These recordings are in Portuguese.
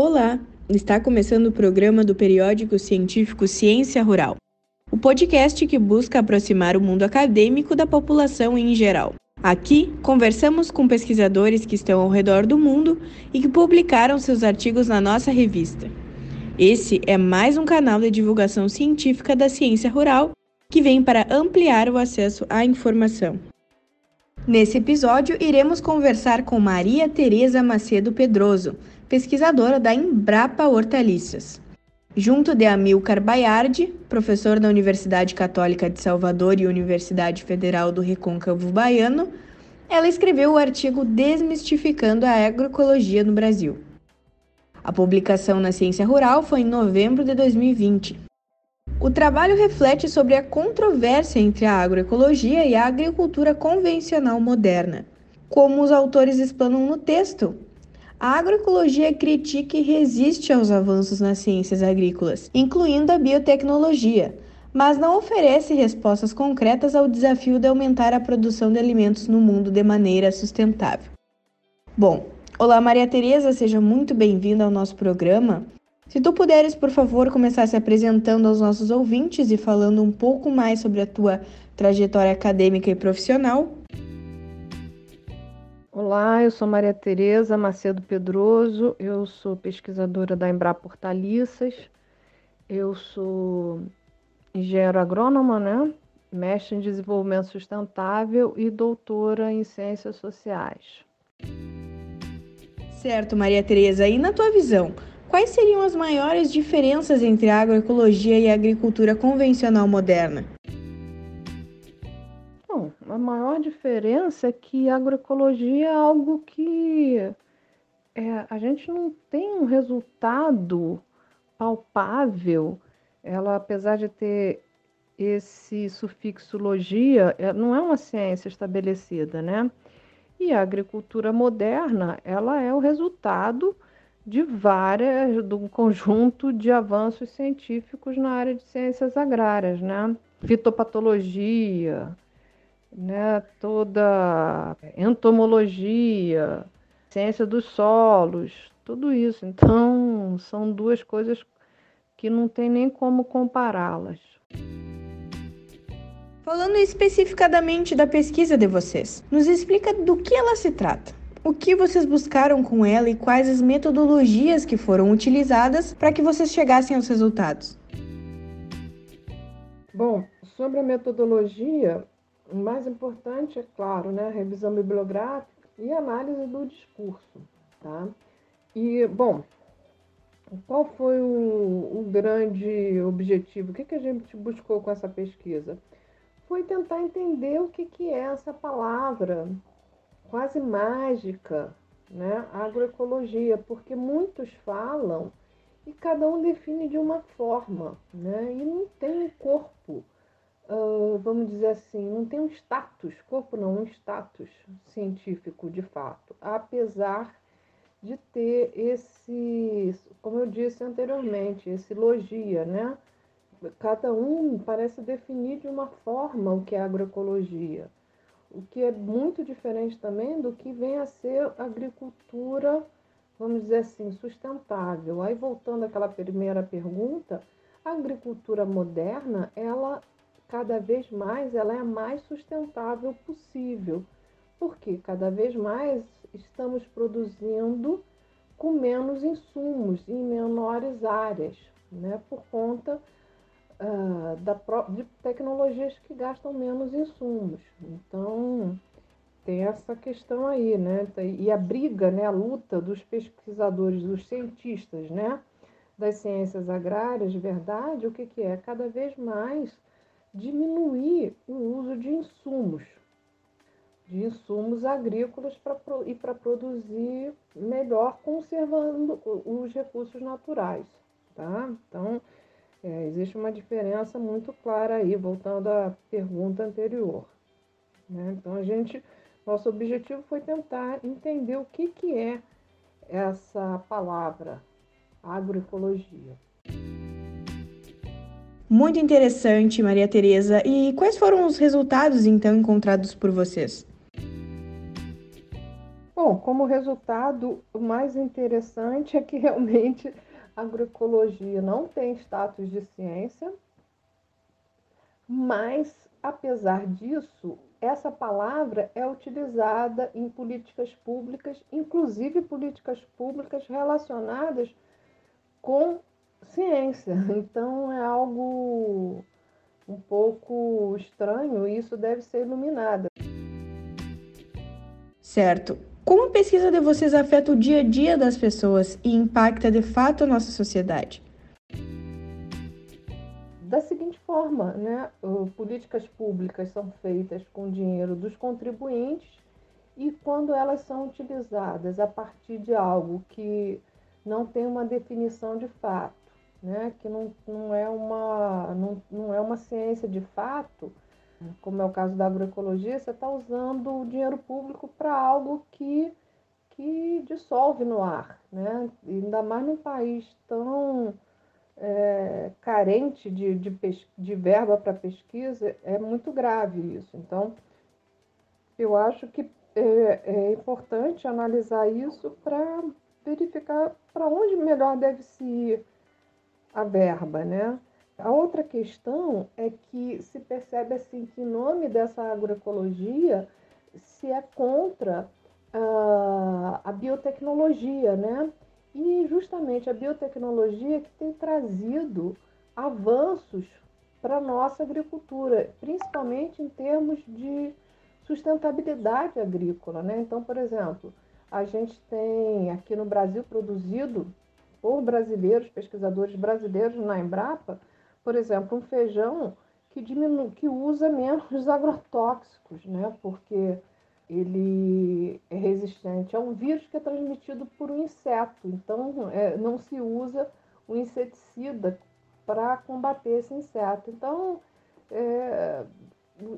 Olá, está começando o programa do periódico científico Ciência Rural, o podcast que busca aproximar o mundo acadêmico da população em geral. Aqui, conversamos com pesquisadores que estão ao redor do mundo e que publicaram seus artigos na nossa revista. Esse é mais um canal de divulgação científica da ciência rural que vem para ampliar o acesso à informação. Nesse episódio, iremos conversar com Maria Tereza Macedo Pedroso, pesquisadora da Embrapa Hortaliças. Junto de Amilcar Baiardi, professor da Universidade Católica de Salvador e Universidade Federal do Recôncavo Baiano, ela escreveu o artigo Desmistificando a Agroecologia no Brasil. A publicação na Ciência Rural foi em novembro de 2020. O trabalho reflete sobre a controvérsia entre a agroecologia e a agricultura convencional moderna. Como os autores explanam no texto, a agroecologia critica e resiste aos avanços nas ciências agrícolas, incluindo a biotecnologia, mas não oferece respostas concretas ao desafio de aumentar a produção de alimentos no mundo de maneira sustentável. Bom, olá Maria Tereza, seja muito bem-vinda ao nosso programa. Se tu puderes, por favor, começar se apresentando aos nossos ouvintes e falando um pouco mais sobre a tua trajetória acadêmica e profissional, Olá, eu sou Maria Tereza Macedo Pedroso, eu sou pesquisadora da Embrapa Hortaliças, eu sou engenheiro agrônoma, né? mestre em desenvolvimento sustentável e doutora em ciências sociais. Certo, Maria Tereza, e na tua visão, quais seriam as maiores diferenças entre a agroecologia e a agricultura convencional moderna? a maior diferença é que a agroecologia é algo que é, a gente não tem um resultado palpável. Ela, apesar de ter esse sufixo logia, é, não é uma ciência estabelecida, né? E a agricultura moderna, ela é o resultado de várias, de um conjunto de avanços científicos na área de ciências agrárias, né? Fitopatologia, né, toda entomologia, ciência dos solos, tudo isso. Então, são duas coisas que não tem nem como compará-las. Falando especificadamente da pesquisa de vocês, nos explica do que ela se trata. O que vocês buscaram com ela e quais as metodologias que foram utilizadas para que vocês chegassem aos resultados? Bom, sobre a metodologia, o mais importante é, claro, né, a revisão bibliográfica e análise do discurso. Tá? E, bom, qual foi o, o grande objetivo? O que, que a gente buscou com essa pesquisa? Foi tentar entender o que, que é essa palavra quase mágica, né? agroecologia, porque muitos falam e cada um define de uma forma, né? e não tem um corpo uh, vamos dizer assim, não tem um status, corpo não, um status científico de fato, apesar de ter esse, como eu disse anteriormente, esse logia, né? Cada um parece definir de uma forma o que é agroecologia, o que é muito diferente também do que vem a ser agricultura, vamos dizer assim, sustentável. Aí voltando àquela primeira pergunta, a agricultura moderna, ela cada vez mais ela é a mais sustentável possível, porque cada vez mais estamos produzindo com menos insumos em menores áreas, né, por conta uh, da, de tecnologias que gastam menos insumos. Então, tem essa questão aí, né? E a briga, né, a luta dos pesquisadores, dos cientistas, né, das ciências agrárias, de verdade, o que, que é? Cada vez mais diminuir o uso de insumos, de insumos agrícolas pra, e para produzir melhor, conservando os recursos naturais. Tá? Então, é, existe uma diferença muito clara aí, voltando à pergunta anterior. Né? Então, a gente, nosso objetivo foi tentar entender o que, que é essa palavra agroecologia. Muito interessante, Maria Tereza. E quais foram os resultados então encontrados por vocês? Bom, como resultado, o mais interessante é que realmente agroecologia não tem status de ciência, mas, apesar disso, essa palavra é utilizada em políticas públicas, inclusive políticas públicas relacionadas com ciência. Então, é algo um pouco estranho e isso deve ser iluminado. Certo. Como a pesquisa de vocês afeta o dia a dia das pessoas e impacta de fato a nossa sociedade? Da seguinte forma, né? políticas públicas são feitas com dinheiro dos contribuintes e quando elas são utilizadas a partir de algo que não tem uma definição de fato, né? que não, não, é uma, não, não é uma ciência de fato, como é o caso da agroecologia, você está usando o dinheiro público para algo que, que dissolve no ar, né? Ainda mais num país tão é, carente de, de, de verba para pesquisa, é muito grave isso. Então, eu acho que é, é importante analisar isso para verificar para onde melhor deve se ir a verba, né? A outra questão é que se percebe assim que em nome dessa agroecologia se é contra uh, a biotecnologia, né? E justamente a biotecnologia que tem trazido avanços para a nossa agricultura, principalmente em termos de sustentabilidade agrícola, né? Então, por exemplo, a gente tem aqui no Brasil produzido por brasileiros, pesquisadores brasileiros na Embrapa, por exemplo, um feijão que, diminu que usa menos agrotóxicos, né? porque ele é resistente a um vírus que é transmitido por um inseto. Então, é, não se usa o inseticida para combater esse inseto. Então, é,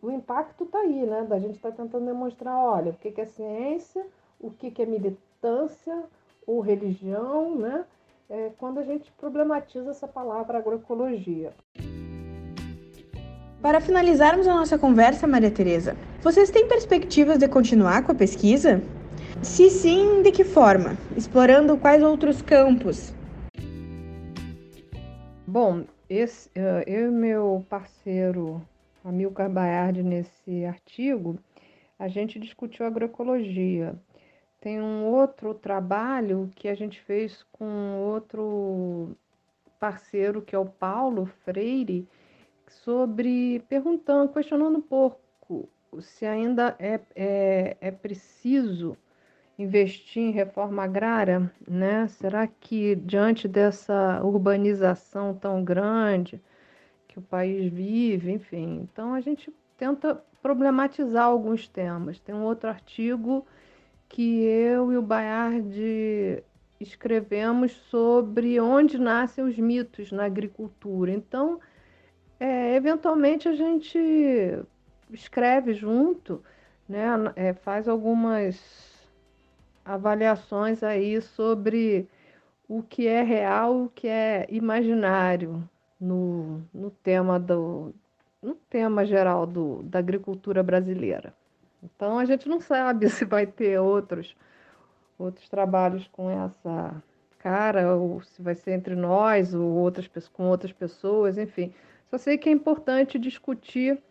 o impacto está aí, né? Da gente está tentando demonstrar, olha, o que, que é ciência, o que, que é militância ou religião, né? É, quando a gente problematiza essa palavra agroecologia. Para finalizarmos a nossa conversa, Maria Tereza, vocês têm perspectivas de continuar com a pesquisa? Se sim, de que forma? Explorando quais outros campos? Bom, esse, uh, eu e meu parceiro Amilcar Baiardi, nesse artigo, a gente discutiu agroecologia tem um outro trabalho que a gente fez com outro parceiro, que é o Paulo Freire, sobre perguntando, questionando um pouco se ainda é, é, é preciso investir em reforma agrária, né? Será que diante dessa urbanização tão grande que o país vive, enfim, então a gente tenta problematizar alguns temas. Tem um outro artigo que eu e o Bayard escrevemos sobre onde nascem os mitos na agricultura. Então, é, eventualmente a gente escreve junto, né, é, faz algumas avaliações aí sobre o que é real, o que é imaginário no, no tema do no tema geral do, da agricultura brasileira. Então a gente não sabe se vai ter outros outros trabalhos com essa cara ou se vai ser entre nós ou outras com outras pessoas, enfim. Só sei que é importante discutir,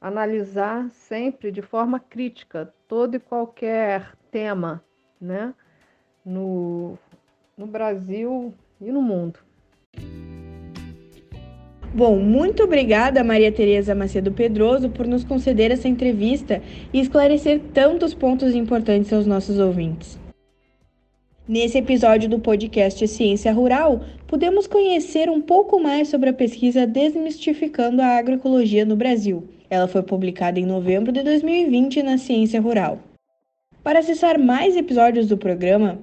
analisar sempre de forma crítica todo e qualquer tema, né? No, no Brasil e no mundo. Bom, muito obrigada, Maria Tereza Macedo Pedroso, por nos conceder essa entrevista e esclarecer tantos pontos importantes aos nossos ouvintes. Nesse episódio do podcast Ciência Rural, pudemos conhecer um pouco mais sobre a pesquisa Desmistificando a Agroecologia no Brasil. Ela foi publicada em novembro de 2020 na Ciência Rural. Para acessar mais episódios do programa,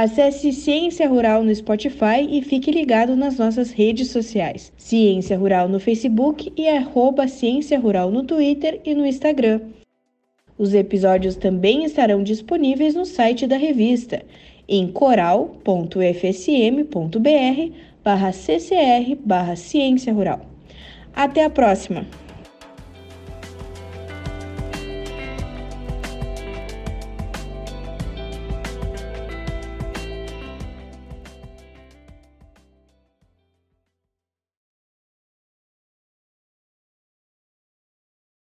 Acesse Ciência Rural no Spotify e fique ligado nas nossas redes sociais. Ciência Rural no Facebook e arroba Ciência Rural no Twitter e no Instagram. Os episódios também estarão disponíveis no site da revista, em coral.fsm.br barra ccr barra ciência rural. Até a próxima!